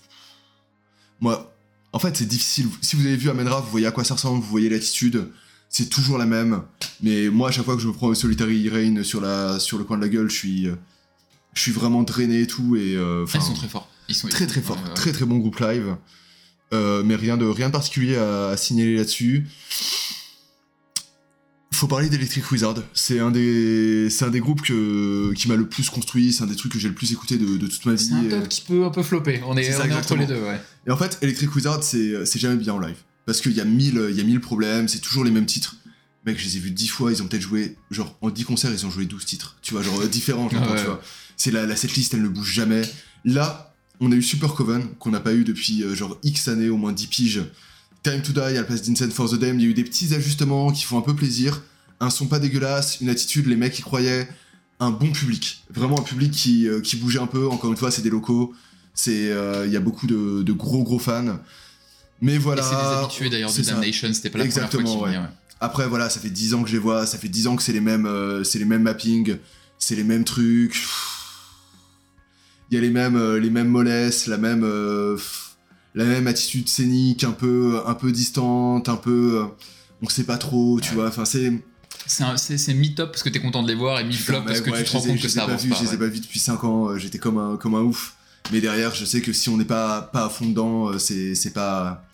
[SPEAKER 2] Moi, en fait, c'est difficile. Si vous avez vu Amenra, vous voyez à quoi ça ressemble, vous voyez l'attitude. C'est toujours la même. Mais moi, à chaque fois que je me prends un Solitary Rain sur, la, sur le coin de la gueule, je suis, je suis vraiment drainé et tout. Et, euh,
[SPEAKER 1] Ils sont très forts. Ils sont
[SPEAKER 2] très très fort,
[SPEAKER 1] ouais, ouais.
[SPEAKER 2] très très bon groupe live. Euh, mais rien de rien de particulier à, à signaler là-dessus. Faut parler d'Electric Wizard. C'est un des, c'est un des groupes que, qui m'a le plus construit. C'est un des trucs que j'ai le plus écouté de, de toute ma vie.
[SPEAKER 1] C'est un top qui peut un peu flopper. On est,
[SPEAKER 2] C'est ça,
[SPEAKER 1] on est entre les deux, ouais.
[SPEAKER 2] Et en fait, Electric Wizard, c'est, c'est jamais bien en live. Parce qu'il y a mille, il y a mille problèmes. C'est toujours les mêmes titres. Mec, je les ai vus dix fois. Ils ont peut-être joué, genre, en 10 concerts, ils ont joué 12 titres. Tu vois, genre, euh, différents, j'entends,
[SPEAKER 1] Ah ouais.
[SPEAKER 2] tu vois. C'est la, la setlist, elle ne bouge jamais. Là, on a eu Super Coven, qu'on n'a pas eu depuis, euh, genre, X années, au moins 10 piges. Time to Die à la place d'Incent for the Damned, il y a eu des petits ajustements qui font un peu plaisir. Un son pas dégueulasse, une attitude, les mecs y croyaient. Un bon public. Vraiment un public qui, euh, qui bougeait un peu. Encore une fois, c'est des locaux. C'est, euh, Il y a beaucoup de, de gros gros fans. Mais voilà.
[SPEAKER 1] C'est des habitués d'ailleurs de. Damnation, c'était pas la première
[SPEAKER 2] Exactement,
[SPEAKER 1] fois qu'ils
[SPEAKER 2] ouais.
[SPEAKER 1] venaient, ouais.
[SPEAKER 2] Après, voilà, ça fait 10 ans que je les vois, ça fait 10 ans que c'est les mêmes, euh, c'est les mêmes mappings, c'est les mêmes trucs. Il y a les mêmes, euh, les mêmes mollesses, la même, la même attitude scénique, un peu, un peu distante, un peu, on sait pas trop, tu
[SPEAKER 1] Ouais.
[SPEAKER 2] vois. Enfin, c'est.
[SPEAKER 1] C'est mi-top parce que t'es content de les voir et mi-flop parce que
[SPEAKER 2] ouais,
[SPEAKER 1] tu te rends compte que ça
[SPEAKER 2] pas
[SPEAKER 1] avance pas.
[SPEAKER 2] Je les ai pas vus depuis 5 ans, euh, j'étais comme un, comme un ouf. Mais derrière, je sais que si on n'est pas, pas à fond dedans, euh, c'est c'est pas.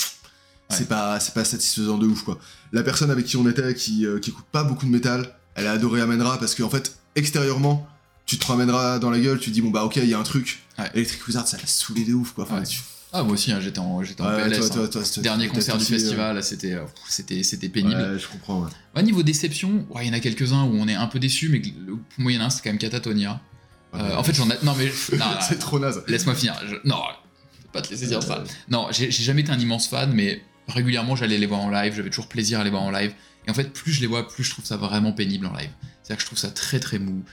[SPEAKER 2] C'est pas, c'est pas satisfaisant de ouf quoi. La personne avec qui on était, qui, euh, qui écoute pas beaucoup de métal, elle a adoré Amenra parce qu'en fait, extérieurement, tu te ramèneras dans la gueule, tu te dis bon bah ok, il y a un truc.
[SPEAKER 1] Ouais.
[SPEAKER 2] Electric Wizard, ça l'a saoulé de ouf quoi. Enfin,
[SPEAKER 1] Ouais.
[SPEAKER 2] tu-
[SPEAKER 1] Ah, moi aussi, hein, j'étais en, j'étais en
[SPEAKER 2] Ouais,
[SPEAKER 1] PLS.
[SPEAKER 2] toi,
[SPEAKER 1] hein.
[SPEAKER 2] toi, toi, toi,
[SPEAKER 1] Dernier concert du
[SPEAKER 2] euh,
[SPEAKER 1] festival, c'était, euh, c'était, c'était pénible.
[SPEAKER 2] Ouais, je comprends. Ouais.
[SPEAKER 1] Niveau déception, il y en a quelques-uns où on est un peu déçu, mais le- pour moi, il y en a un, c'est quand même Catatonia. Euh, en fait, j'en ai. Non, mais.
[SPEAKER 2] c'est trop naze.
[SPEAKER 1] Laisse-moi finir. Je- Non, je vais pas te laisser dire ça. Non, j'ai j'ai jamais été un immense fan, mais régulièrement j'allais les voir en live, j'avais toujours plaisir à les voir en live. Et en fait, plus je les vois, plus je trouve ça vraiment pénible en live. C'est-à-dire que je trouve ça très très mou.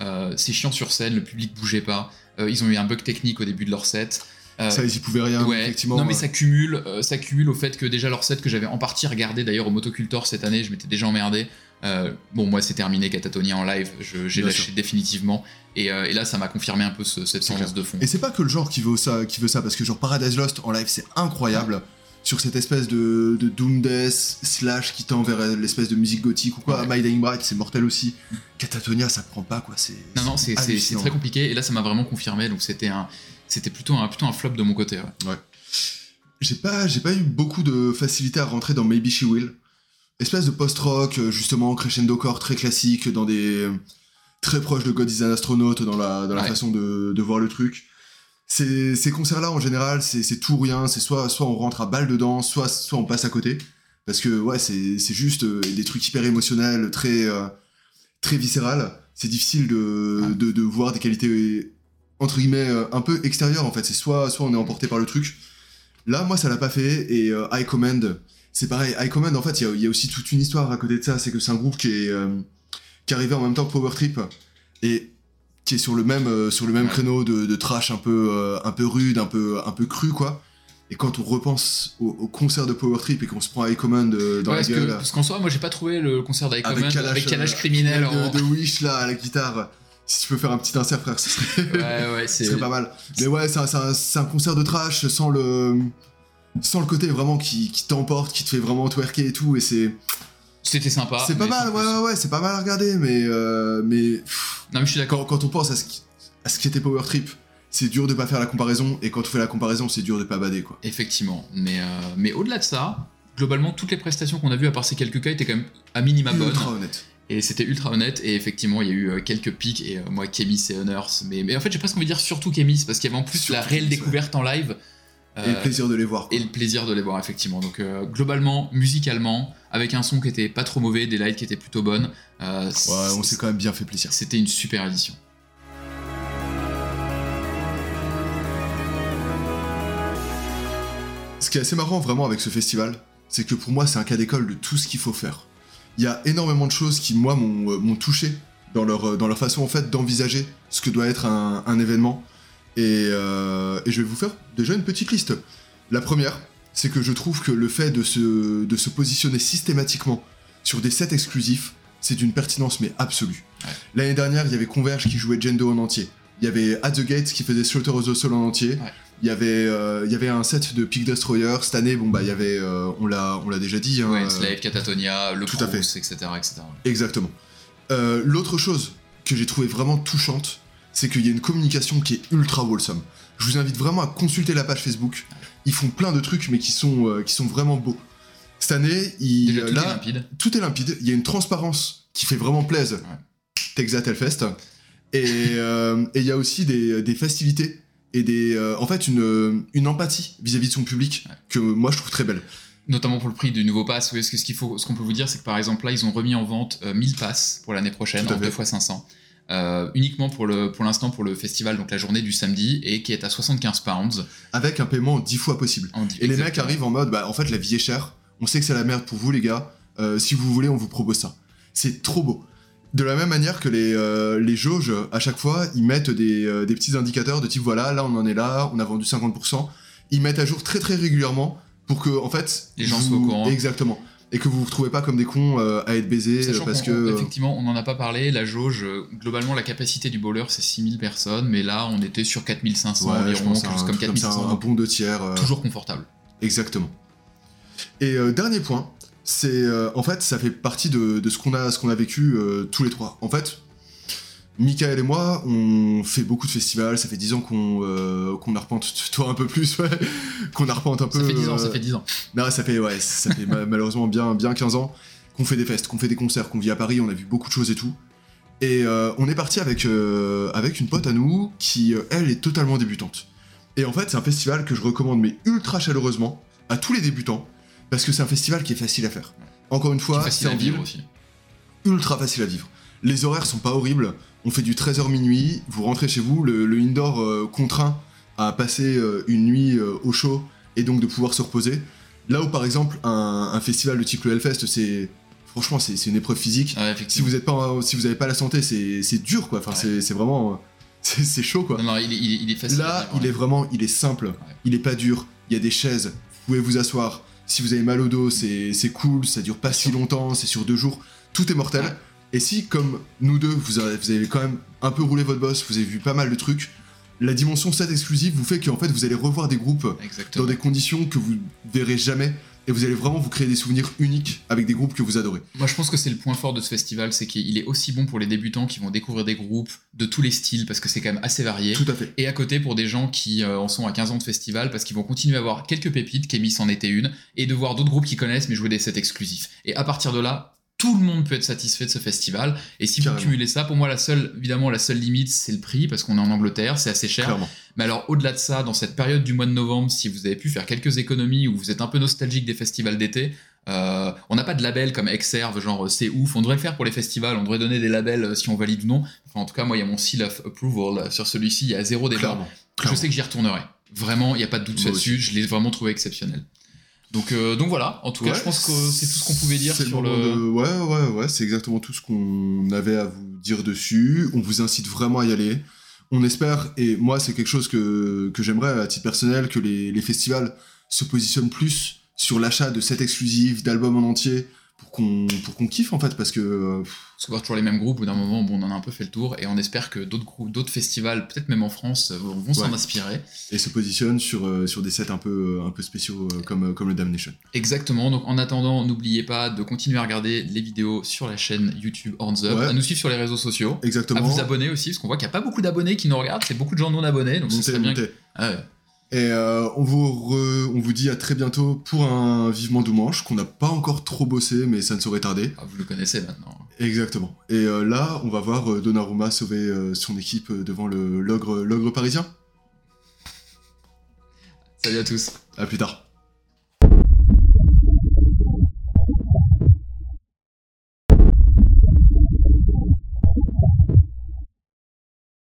[SPEAKER 1] Euh, c'est chiant sur scène, le public bougeait pas. Euh, ils ont eu un bug technique au début de leur set. Euh,
[SPEAKER 2] Ça, ils y pouvaient rien,
[SPEAKER 1] ouais.
[SPEAKER 2] effectivement.
[SPEAKER 1] non mais ça cumule, euh, ça cumule au fait que déjà leur set que j'avais en partie regardé d'ailleurs au Motocultor cette année, je m'étais déjà emmerdé. Euh, bon moi c'est terminé Catatonia en live, j'ai lâché
[SPEAKER 2] sûr.
[SPEAKER 1] définitivement et, euh, et là ça m'a confirmé un peu ce- cette tendance de fond.
[SPEAKER 2] Et c'est pas que le genre qui veut ça, qui veut ça parce que genre Paradise Lost en live c'est incroyable sur cette espèce de, de doom death slash qui tend vers l'espèce de musique gothique ou quoi.
[SPEAKER 1] Ouais.
[SPEAKER 2] My Dying Bright c'est mortel aussi. Catatonia ça prend pas quoi. C'est
[SPEAKER 1] Non, non, c'est- très compliqué. Et là, ça m'a vraiment confirmé. Donc, c'était un, c'était plutôt un, plutôt un flop de mon côté. ouais.
[SPEAKER 2] J'ai pas, j'ai pas eu beaucoup de facilité à rentrer dans Maybe She Will. Espèce de post-rock, euh, justement, crescendo core très classique, dans des. très proche de God is an Astronaut dans la, dans la
[SPEAKER 1] Ouais.
[SPEAKER 2] façon de, de voir le truc. Ces, ces concerts-là, en général, c'est tout ou rien. C'est soit, soit on rentre à balle dedans, soit, soit on passe à côté. Parce que, ouais, c'est juste euh, des trucs hyper émotionnels, très, euh, très viscéral. C'est difficile de,
[SPEAKER 1] Ouais.
[SPEAKER 2] de, de voir des qualités, entre guillemets, euh, un peu extérieures, en fait. C'est soit, soit on est emporté par le truc. Là, moi, ça l'a pas fait. Et euh, High Command, c'est pareil. High Command, en fait, il y a- il y, a aussi toute une histoire à côté de ça. C'est que c'est un groupe qui est, euh, qui arrivé en même temps que Power Trip et qui est sur le même, euh, sur le même créneau de, de trash un peu, euh, un peu rude, un peu, un peu cru, quoi. Et quand on repense au, au concert de Power Trip et qu'on se prend High Command dans
[SPEAKER 1] Ouais,
[SPEAKER 2] la
[SPEAKER 1] que-
[SPEAKER 2] gueule.
[SPEAKER 1] parce qu'en soi, moi, j'ai pas trouvé le concert
[SPEAKER 2] avec
[SPEAKER 1] Command
[SPEAKER 2] Kalash,
[SPEAKER 1] avec Kalash criminel. en-
[SPEAKER 2] de, de Wish là à la guitare. Si tu peux faire un petit insert, frère, ce serait,
[SPEAKER 1] Ouais, ouais,
[SPEAKER 2] ce
[SPEAKER 1] c'est.
[SPEAKER 2] serait pas mal. Mais ouais, c'est un, concert de trash sans le, sans le côté vraiment qui, qui t'emporte, qui te fait vraiment twerker et tout. Et c'est,
[SPEAKER 1] C'était sympa.
[SPEAKER 2] c'est pas mal, ouais, ouais, ouais, c'est pas mal à regarder, mais, euh, mais pff,
[SPEAKER 1] Non, mais je suis d'accord.
[SPEAKER 2] quand, quand on pense à ce qui, à ce qui était Power Trip, c'est dur de pas faire la comparaison. Et quand on fait la comparaison, c'est dur de pas bader, quoi.
[SPEAKER 1] Effectivement. Mais, euh, mais au-delà de ça, globalement, toutes les prestations qu'on a vues, à part ces quelques cas, étaient quand même à minima bonnes.
[SPEAKER 2] Ultra honnête.
[SPEAKER 1] Et c'était ultra honnête. Et effectivement, il y a eu euh, quelques pics. Et euh, moi, Kemis et Honors. Mais, mais en fait, j'ai presque envie de dire surtout Kemis, parce qu'il y avait en plus
[SPEAKER 2] Surtout
[SPEAKER 1] la réelle
[SPEAKER 2] ouais.
[SPEAKER 1] découverte en live.
[SPEAKER 2] Et le plaisir de les voir. quoi.
[SPEAKER 1] et le plaisir de les voir effectivement. Donc euh, globalement, musicalement, avec un son qui était pas trop mauvais, des lights qui étaient plutôt bonnes, euh,
[SPEAKER 2] Ouais, on s'est quand même bien fait plaisir.
[SPEAKER 1] c'était une super édition.
[SPEAKER 2] Ce qui est assez marrant vraiment avec ce festival, c'est que pour moi c'est un cas d'école de tout ce qu'il faut faire. Il y a énormément de choses qui moi m'ont euh, touché dans leur, euh, dans leur façon en fait d'envisager ce que doit être un, un événement. Et, euh, et je vais vous faire déjà une petite liste. La première, c'est que je trouve que le fait de se, de se positionner systématiquement sur des sets exclusifs, c'est d'une pertinence mais absolue. L'année dernière, il y avait Converge qui jouait Jendo en entier. Il y avait At the Gates qui faisait Slaughter of the Soul en entier.
[SPEAKER 1] Ouais.
[SPEAKER 2] Il y avait, euh, il y avait un set de Peak Destroyer. Cette année, bon bah il y avait, euh, on l'a, on l'a déjà dit. hein,
[SPEAKER 1] Ouais,
[SPEAKER 2] euh,
[SPEAKER 1] Slave, Catatonia, le
[SPEAKER 2] tout à
[SPEAKER 1] Crous, etc. etc.
[SPEAKER 2] Exactement. Euh, L'autre chose que j'ai trouvé vraiment touchante, c'est qu'il y a une communication qui est ultra wholesome. Je vous invite vraiment à consulter la page Facebook. Ils font plein de trucs, mais qui sont, qui sont vraiment beaux. Cette année, il,
[SPEAKER 1] Déjà, tout
[SPEAKER 2] là,
[SPEAKER 1] est limpide.
[SPEAKER 2] tout est limpide. Il y a une transparence qui fait vraiment plaisir. Texas Hellfest. Et euh, et il y a aussi des, des festivités et des, euh, en fait une, une empathie vis-à-vis de son public
[SPEAKER 1] Ouais.
[SPEAKER 2] que moi je trouve très belle.
[SPEAKER 1] Notamment pour le prix du nouveau pass. Oui, ce qu'il faut, ce qu'on peut vous dire, c'est que par exemple là, ils ont remis en vente euh, 1000 passes pour l'année prochaine, en
[SPEAKER 2] fait.
[SPEAKER 1] 2 fois 500. euh, uniquement pour le pour l'instant pour le festival donc la journée du samedi et qui est à 75 pounds
[SPEAKER 2] Avec un paiement dix fois possible.
[SPEAKER 1] en-
[SPEAKER 2] Et les mecs arrivent en mode, bah en fait la vie est chère, on sait que c'est la merde pour vous les gars, Euh, si vous voulez on vous propose ça. C'est trop beau. De la même manière que les, euh, les jauges, à chaque fois, ils mettent des, euh, des petits indicateurs de type voilà, là on en est là, on a vendu 50%. Ils mettent à jour très très régulièrement pour que en fait
[SPEAKER 1] Les gens
[SPEAKER 2] vous-
[SPEAKER 1] soient au courant.
[SPEAKER 2] Exactement. Et que vous vous retrouvez pas comme des cons euh, à être baisés
[SPEAKER 1] Sachant
[SPEAKER 2] parce que.
[SPEAKER 1] effectivement, on n'en a pas parlé. La jauge, globalement, la capacité du bowler, c'est 6000 personnes, mais là, on était sur 4500
[SPEAKER 2] ouais, je
[SPEAKER 1] environ,
[SPEAKER 2] pense
[SPEAKER 1] quelque chose
[SPEAKER 2] un
[SPEAKER 1] comme
[SPEAKER 2] truc comme ça,
[SPEAKER 1] 4600.
[SPEAKER 2] un bon deux tiers.
[SPEAKER 1] Toujours confortable.
[SPEAKER 2] Exactement. Et dernier point, c'est euh, en fait ça fait partie de, de ce qu'on a, ce qu'on a vécu euh, tous les trois. En fait, Michael et moi, on fait beaucoup de festivals. Ça fait 10 ans qu'on euh, qu'on arpente, toi un peu plus, ouais, qu'on arpente un peu.
[SPEAKER 1] Ça fait 10 ans, ça fait 10 ans.
[SPEAKER 2] Non, ça fait ouais, ça fait ma- malheureusement bien, bien 15 ans qu'on fait des festes, qu'on fait des concerts, qu'on vit à Paris. On a vu beaucoup de choses et tout. Et on est parti avec avec une pote à nous qui elle est totalement débutante. Et en fait, c'est un festival que je recommande mais ultra chaleureusement à tous les débutants parce que c'est un festival qui est facile à faire. Encore une fois,
[SPEAKER 1] C'est facile à vivre aussi.
[SPEAKER 2] ultra facile à vivre. Les horaires sont pas horribles. On fait du 13h minuit, vous rentrez chez vous, le, le indoor euh, contraint à passer euh, une nuit euh, au chaud et donc de pouvoir se reposer. Là où par exemple un, un festival de type le Hellfest, c'est franchement c'est une épreuve physique.
[SPEAKER 1] Ouais,
[SPEAKER 2] Si vous êtes pas, si vous avez pas la santé, c'est dur quoi. Enfin
[SPEAKER 1] Ouais.
[SPEAKER 2] c'est vraiment, c'est chaud quoi.
[SPEAKER 1] Non, non, il est, il est- il est facile. à
[SPEAKER 2] Là, il est vraiment, il est simple, il est pas dur. Il y a des chaises, vous pouvez vous asseoir. Si vous avez mal au dos, c'est cool, ça dure pas si longtemps, c'est sur deux jours. Tout est mortel. Et si, comme nous deux, vous avez, vous avez quand même un peu roulé votre boss, vous avez vu pas mal de trucs, la dimension 7 exclusive vous fait qu'en fait vous allez revoir des groupes
[SPEAKER 1] Exactement.
[SPEAKER 2] dans des conditions que vous verrez jamais. Et vous allez vraiment vous créer des souvenirs uniques avec des groupes que vous adorez.
[SPEAKER 1] Moi, je pense que c'est le point fort de ce festival, c'est qu'il est aussi bon pour les débutants qui vont découvrir des groupes de tous les styles, parce que c'est quand même assez varié.
[SPEAKER 2] Tout à fait.
[SPEAKER 1] Et à côté, pour des gens qui euh, en sont à 15 ans de festival, parce qu'ils vont continuer à avoir quelques pépites, Kémis en était une, et de voir d'autres groupes qui connaissent, mais jouer des sets exclusifs. Et à partir de là, tout le monde peut être satisfait de ce festival. Et si
[SPEAKER 2] Carrément.
[SPEAKER 1] vous cumulez ça, pour moi, la seule, évidemment, la seule limite, c'est le prix, parce qu'on est en Angleterre, c'est assez cher.
[SPEAKER 2] Clairement.
[SPEAKER 1] Mais alors, au-delà de ça, dans cette période du mois de novembre, si vous avez pu faire quelques économies ou vous êtes un peu nostalgique des festivals d'été, euh, on n'a pas de label comme Exerve, genre euh, c'est ouf. On devrait le faire pour les festivals, on devrait donner des labels euh, si on valide ou non. Enfin, en tout cas, moi, il y a mon seal of approval là, sur celui-ci, il y a zéro débat.
[SPEAKER 2] Clairement.
[SPEAKER 1] Je sais que j'y retournerai. Vraiment, il n'y a pas de doute là-dessus, je l'ai vraiment trouvé exceptionnel. Donc, euh, donc voilà, en tout cas, je pense que c'est tout ce qu'on pouvait dire sur le.
[SPEAKER 2] de- Ouais, ouais, ouais, c'est exactement tout ce qu'on avait à vous dire dessus. On vous incite vraiment à y aller. On espère, et moi, c'est quelque chose que, que j'aimerais à titre personnel, que les, les festivals se positionnent plus sur l'achat de sets exclusifs, d'albums en entier, pour qu'on pour qu'on kiffe en fait, parce que euh,
[SPEAKER 1] Parce qu'on toujours les mêmes groupes, au d'un moment, bon, on en a un peu fait le tour, et on espère que d'autres groupes, d'autres festivals, peut-être même en France, euh, vont, s'en
[SPEAKER 2] Ouais.
[SPEAKER 1] inspirer.
[SPEAKER 2] et se positionnent sur, euh, sur des sets un peu, un peu spéciaux comme, comme le Damnation.
[SPEAKER 1] Exactement. Donc en attendant, n'oubliez pas de continuer à regarder les vidéos sur la chaîne YouTube Horns Up,
[SPEAKER 2] Ouais.
[SPEAKER 1] à nous suivre sur les réseaux sociaux, à
[SPEAKER 2] Exactement.
[SPEAKER 1] vous abonner aussi, parce qu'on voit qu'il n'y a pas beaucoup d'abonnés qui nous regardent, c'est beaucoup de gens non abonnés, donc ce
[SPEAKER 2] Montez,
[SPEAKER 1] serait bien. que- Ah ouais.
[SPEAKER 2] Et euh, on, vous re- on vous dit à très bientôt pour un Vivement Doumanche qu'on n'a pas encore trop bossé, mais ça ne saurait tarder.
[SPEAKER 1] Ah, vous le connaissez maintenant.
[SPEAKER 2] Exactement. Et euh, là, on va voir euh, Donnarumma sauver son équipe devant le l'ogre l'ogre parisien.
[SPEAKER 1] Salut à tous.
[SPEAKER 2] À plus tard.